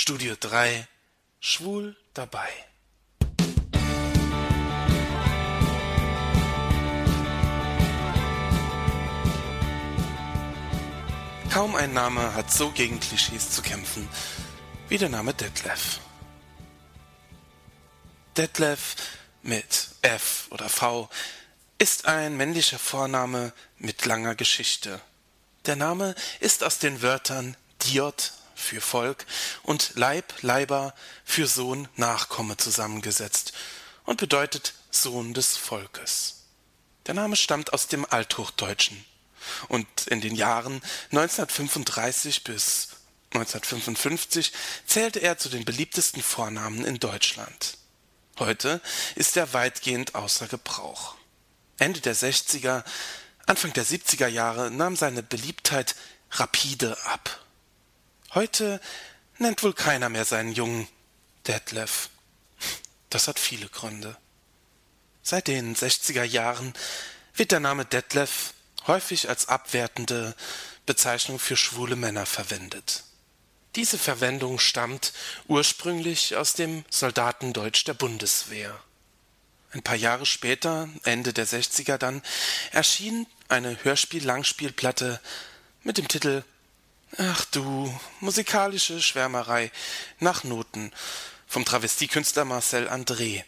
Studio 3 Schwul dabei. Kaum ein Name hat so gegen Klischees zu kämpfen wie der Name Detlef. Detlef mit F oder V ist ein männlicher Vorname mit langer Geschichte. Der Name ist aus den Wörtern Diot für Volk und Leib, Leiber für Sohn, Nachkomme zusammengesetzt und bedeutet Sohn des Volkes. Der Name stammt aus dem Althochdeutschen und in den Jahren 1935 bis 1955 zählte er zu den beliebtesten Vornamen in Deutschland. Heute ist er weitgehend außer Gebrauch. Ende der 60er, Anfang der 70er Jahre nahm seine Beliebtheit rapide ab. Heute nennt wohl keiner mehr seinen Jungen Detlef. Das hat viele Gründe. Seit den 60er Jahren wird der Name Detlef häufig als abwertende Bezeichnung für schwule Männer verwendet. Diese Verwendung stammt ursprünglich aus dem Soldatendeutsch der Bundeswehr. Ein paar Jahre später, Ende der 60er dann, erschien eine Hörspiel-Langspielplatte mit dem Titel Ach du, musikalische Schwärmerei nach Noten vom Travestiekünstler Marcel André,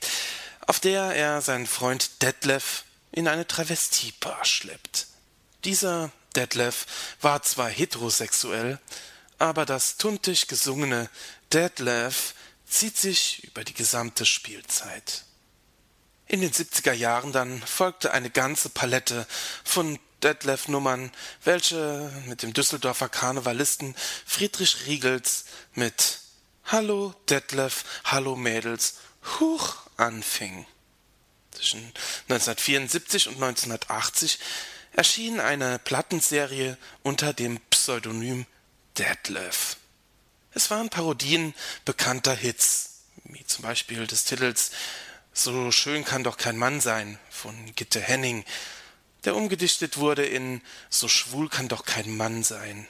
auf der er seinen Freund Detlef in eine Travestiebar schleppt. Dieser Detlef war zwar heterosexuell, aber das tuntig gesungene Detlef zieht sich über die gesamte Spielzeit. In den 70er Jahren dann folgte eine ganze Palette von Detlef-Nummern, welche mit dem Düsseldorfer Karnevalisten Friedrich Riegels mit Hallo Detlef, Hallo Mädels, Huch anfing. Zwischen 1974 und 1980 erschien eine Plattenserie unter dem Pseudonym Detlef. Es waren Parodien bekannter Hits, wie zum Beispiel des Titels So schön kann doch kein Mann sein von Gitte Henning der umgedichtet wurde in So schwul kann doch kein Mann sein.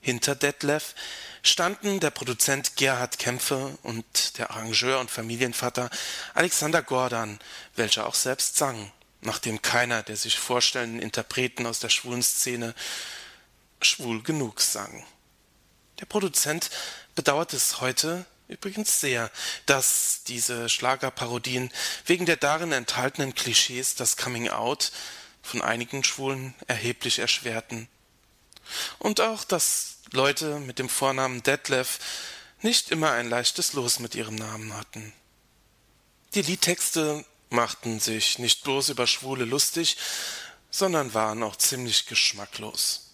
Hinter Detlef standen der Produzent Gerhard Kämpfe und der Arrangeur und Familienvater Alexander Gordan, welcher auch selbst sang, nachdem keiner der sich vorstellenden Interpreten aus der schwulen Szene schwul genug sang. Der Produzent bedauert es heute übrigens sehr, dass diese Schlagerparodien wegen der darin enthaltenen Klischees das Coming Out von einigen Schwulen erheblich erschwerten. Und auch, dass Leute mit dem Vornamen Detlef nicht immer ein leichtes Los mit ihrem Namen hatten. Die Liedtexte machten sich nicht bloß über Schwule lustig, sondern waren auch ziemlich geschmacklos.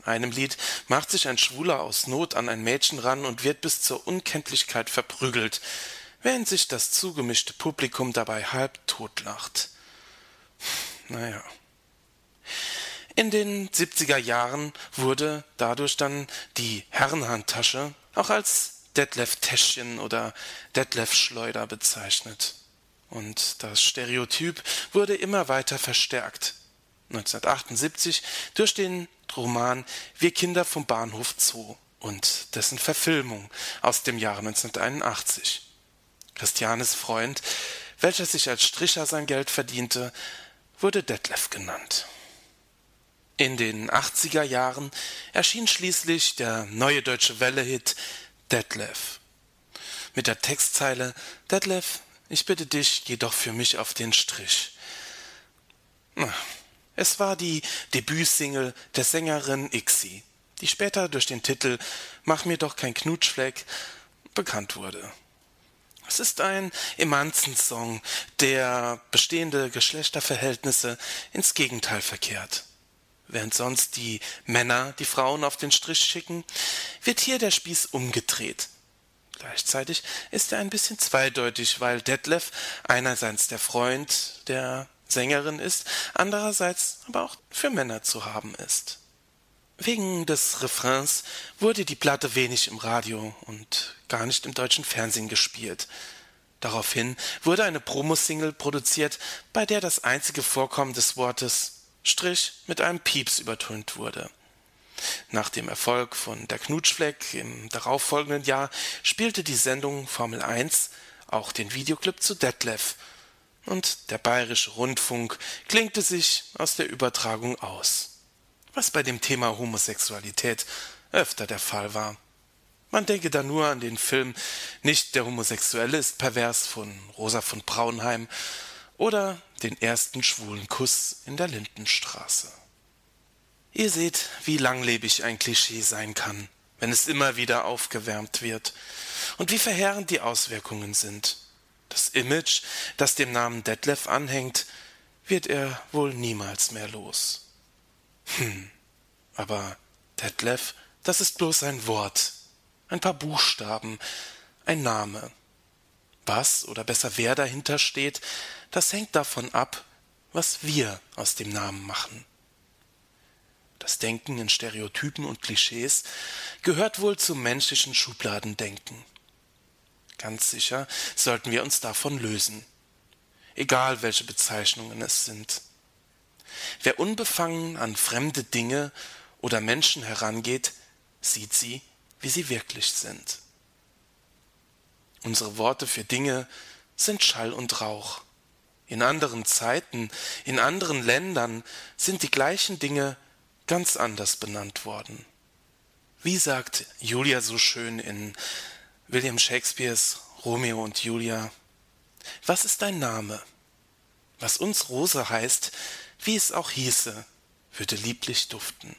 In einem Lied macht sich ein Schwuler aus Not an ein Mädchen ran und wird bis zur Unkenntlichkeit verprügelt, während sich das zugemischte Publikum dabei halb totlacht. Naja. In den 70er Jahren wurde dadurch dann die Herrenhandtasche auch als Detlef Täschchen oder Detlef Schleuder bezeichnet. Und das Stereotyp wurde immer weiter verstärkt. 1978 durch den Roman Wir Kinder vom Bahnhof Zoo und dessen Verfilmung aus dem Jahre 1981. Christianes Freund, welcher sich als Stricher sein Geld verdiente, wurde Detlef genannt. In den 80er Jahren erschien schließlich der neue deutsche Welle-Hit Detlef. Mit der Textzeile Detlef, ich bitte dich, geh doch für mich auf den Strich. Es war die Debütsingle der Sängerin Ixi, die später durch den Titel Mach mir doch kein Knutschfleck bekannt wurde. Es ist ein Emanzensong, der bestehende Geschlechterverhältnisse ins Gegenteil verkehrt. Während sonst die Männer die Frauen auf den Strich schicken, wird hier der Spieß umgedreht. Gleichzeitig ist er ein bisschen zweideutig, weil Detlef einerseits der Freund der Sängerin ist, andererseits aber auch für Männer zu haben ist. Wegen des Refrains wurde die Platte wenig im Radio und gar nicht im deutschen Fernsehen gespielt. Daraufhin wurde eine Promosingle produziert, bei der das einzige Vorkommen des Wortes mit einem Pieps übertönt wurde. Nach dem Erfolg von Der Knutschfleck im darauffolgenden Jahr spielte die Sendung Formel 1 auch den Videoclip zu Detlef, und der bayerische Rundfunk klinkte sich aus der Übertragung aus, was bei dem Thema Homosexualität öfter der Fall war. Man denke da nur an den Film Nicht der Homosexuelle ist pervers von Rosa von Braunheim oder den ersten schwulen Kuss in der Lindenstraße. Ihr seht, wie langlebig ein Klischee sein kann, wenn es immer wieder aufgewärmt wird, und wie verheerend die Auswirkungen sind. Das Image, das dem Namen Detlef anhängt, wird er wohl niemals mehr los. Hm, aber Detlef, das ist bloß ein Wort, ein paar Buchstaben, ein Name. Was oder besser wer dahinter steht, das hängt davon ab, was wir aus dem Namen machen. Das Denken in Stereotypen und Klischees gehört wohl zum menschlichen Schubladendenken. Ganz sicher sollten wir uns davon lösen, egal welche Bezeichnungen es sind. Wer unbefangen an fremde Dinge oder Menschen herangeht, sieht sie, wie sie wirklich sind. Unsere Worte für Dinge sind Schall und Rauch. In anderen Zeiten, in anderen Ländern sind die gleichen Dinge ganz anders benannt worden. Wie sagt Julia so schön in William Shakespeares Romeo und Julia? Was ist dein Name? Was uns Rose heißt, wie es auch hieße, würde lieblich duften.